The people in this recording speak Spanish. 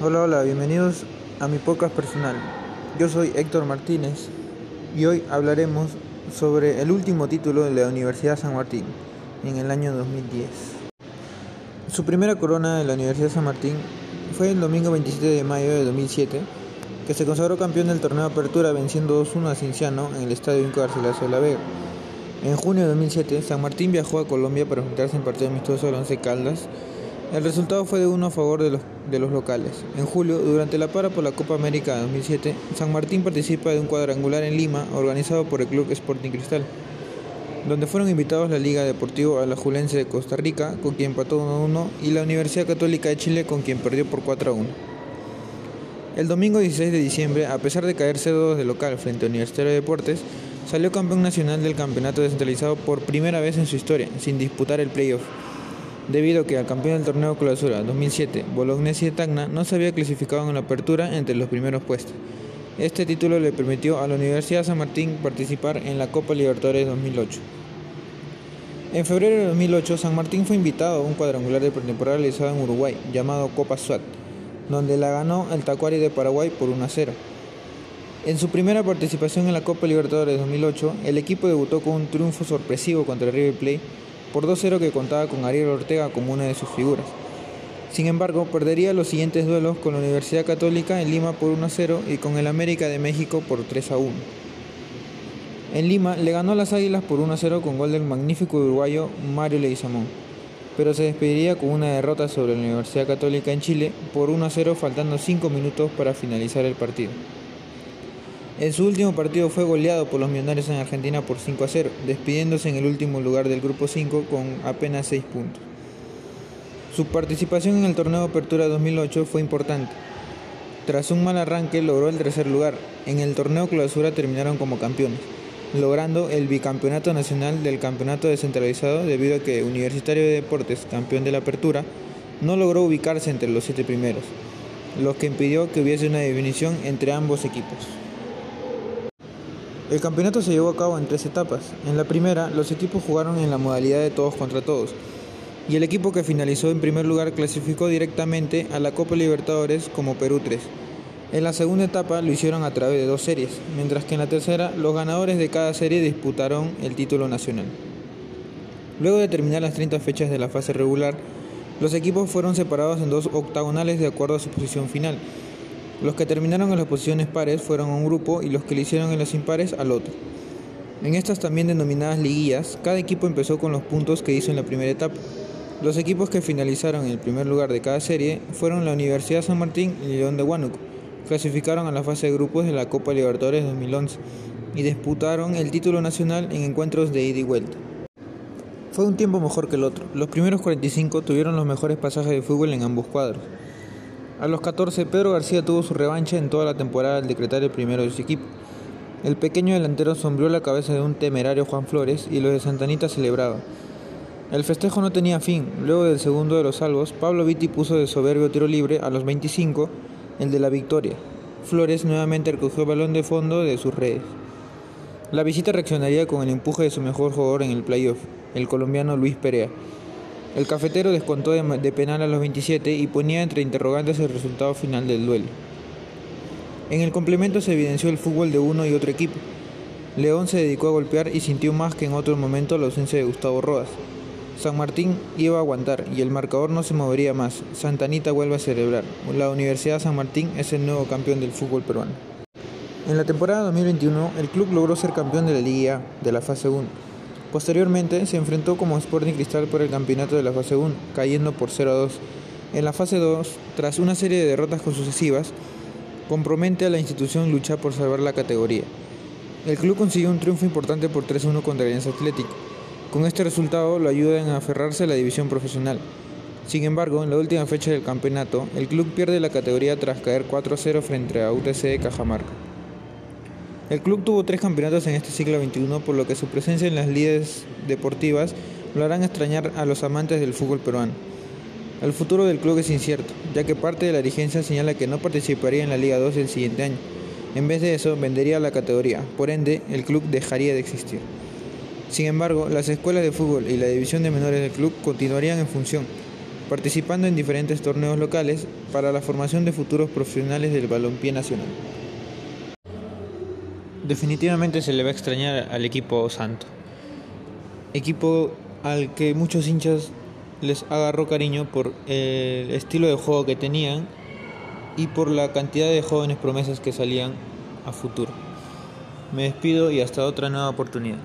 Hola, hola, bienvenidos a mi podcast personal. Yo soy Héctor Martínez y hoy hablaremos sobre el último título de la Universidad San Martín en el año 2010. Su primera corona de la Universidad San Martín fue el domingo 27 de mayo de 2007, que se consagró campeón del torneo de Apertura venciendo 2-1 a Cinciano en el Estadio Inco de la Vega. En junio de 2007, San Martín viajó a Colombia para enfrentarse en partido amistoso al Once Caldas. El resultado fue de 1 a favor de los, locales. En julio, durante la para por la Copa América de 2007, San Martín participa de un cuadrangular en Lima organizado por el Club Sporting Cristal, donde fueron invitados la Liga Deportivo Alajuelense de Costa Rica, con quien empató 1-1, y la Universidad Católica de Chile, con quien perdió por 4-1. El domingo 16 de diciembre, a pesar de caer 0-2 de local frente a Universitario de Deportes, salió campeón nacional del campeonato descentralizado por primera vez en su historia, sin disputar el playoff, debido a que al campeón del torneo Clausura 2007, Bolognesi de Tacna, no se había clasificado en la apertura entre los primeros puestos. Este título le permitió a la Universidad San Martín participar en la Copa Libertadores 2008. En febrero de 2008, San Martín fue invitado a un cuadrangular de pretemporada realizado en Uruguay, llamado Copa SWAT, donde la ganó el Tacuari de Paraguay por 1 a 0. En su primera participación en la Copa Libertadores 2008, el equipo debutó con un triunfo sorpresivo contra River Plate por 2-0 que contaba con Ariel Ortega como una de sus figuras. Sin embargo, perdería los siguientes duelos con la Universidad Católica en Lima por 1-0 y con el América de México por 3-1. En Lima le ganó a las Águilas por 1-0 con gol del magnífico uruguayo Mario Leguizamón, pero se despediría con una derrota sobre la Universidad Católica en Chile por 1-0 faltando 5 minutos para finalizar el partido. En su último partido fue goleado por los Millonarios en Argentina por 5 a 0, despidiéndose en el último lugar del grupo 5 con apenas 6 puntos. Su participación en el torneo de Apertura 2008 fue importante. Tras un mal arranque logró el tercer lugar. En el torneo Clausura terminaron como campeones, logrando el bicampeonato nacional del campeonato descentralizado debido a que Universitario de Deportes, campeón de la Apertura, no logró ubicarse entre los siete primeros, lo que impidió que hubiese una definición entre ambos equipos. El campeonato se llevó a cabo en tres etapas. En la primera, los equipos jugaron en la modalidad de todos contra todos, y el equipo que finalizó en primer lugar clasificó directamente a la Copa Libertadores como Perú 3. En la segunda etapa lo hicieron a través de dos series, mientras que en la tercera los ganadores de cada serie disputaron el título nacional. Luego de terminar las 30 fechas de la fase regular, los equipos fueron separados en dos octagonales de acuerdo a su posición final, los que terminaron en las posiciones pares fueron a un grupo y los que lo hicieron en los impares al otro. En estas también denominadas liguillas, cada equipo empezó con los puntos que hizo en la primera etapa. Los equipos que finalizaron en el primer lugar de cada serie fueron la Universidad San Martín y León de Huánuco. Clasificaron a la fase de grupos de la Copa Libertadores 2011 y disputaron el título nacional en encuentros de ida y vuelta. Fue un tiempo mejor que el otro. Los primeros 45 tuvieron los mejores pasajes de fútbol en ambos cuadros. A los 14, Pedro García tuvo su revancha en toda la temporada al decretar primero de su equipo. El pequeño delantero sombrió la cabeza de un temerario Juan Flores y los de Santanita celebraban. El festejo no tenía fin. Luego del segundo de los salvos, Pablo Vitti puso de soberbio tiro libre a los 25 el de la victoria. Flores nuevamente recogió el balón de fondo de sus redes. La visita reaccionaría con el empuje de su mejor jugador en el playoff, el colombiano Luis Perea. El cafetero descontó de, penal a los 27 y ponía entre interrogantes el resultado final del duelo. En el complemento se evidenció el fútbol de uno y otro equipo. León se dedicó a golpear y sintió más que en otro momento la ausencia de Gustavo Rodas. San Martín iba a aguantar y el marcador no se movería más. Santanita vuelve a celebrar. La Universidad San Martín es el nuevo campeón del fútbol peruano. En la temporada 2021, el club logró ser campeón de la Liga de la fase 1 Posteriormente se enfrentó como Sporting Cristal por el campeonato de la fase 1, cayendo por 0 a 2. En la fase 2, tras una serie de derrotas sucesivas, compromete a la institución luchar por salvar la categoría. El club consiguió un triunfo importante por 3-1 contra Alianza Atlético. Con este resultado lo ayudan a aferrarse a la división profesional. Sin embargo, en la última fecha del campeonato, el club pierde la categoría tras caer 4-0 frente a UTC de Cajamarca. El club tuvo tres campeonatos en este siglo XXI, por lo que su presencia en las ligas deportivas lo harán extrañar a los amantes del fútbol peruano. El futuro del club es incierto, ya que parte de la dirigencia señala que no participaría en la Liga 2 el siguiente año. En vez de eso, vendería la categoría, por ende, el club dejaría de existir. Sin embargo, las escuelas de fútbol y la división de menores del club continuarían en función, participando en diferentes torneos locales para la formación de futuros profesionales del balompié nacional. Definitivamente se le va a extrañar al equipo santo, equipo al que muchos hinchas les agarró cariño por el estilo de juego que tenían y por la cantidad de jóvenes promesas que salían a futuro. Me despido y hasta otra nueva oportunidad.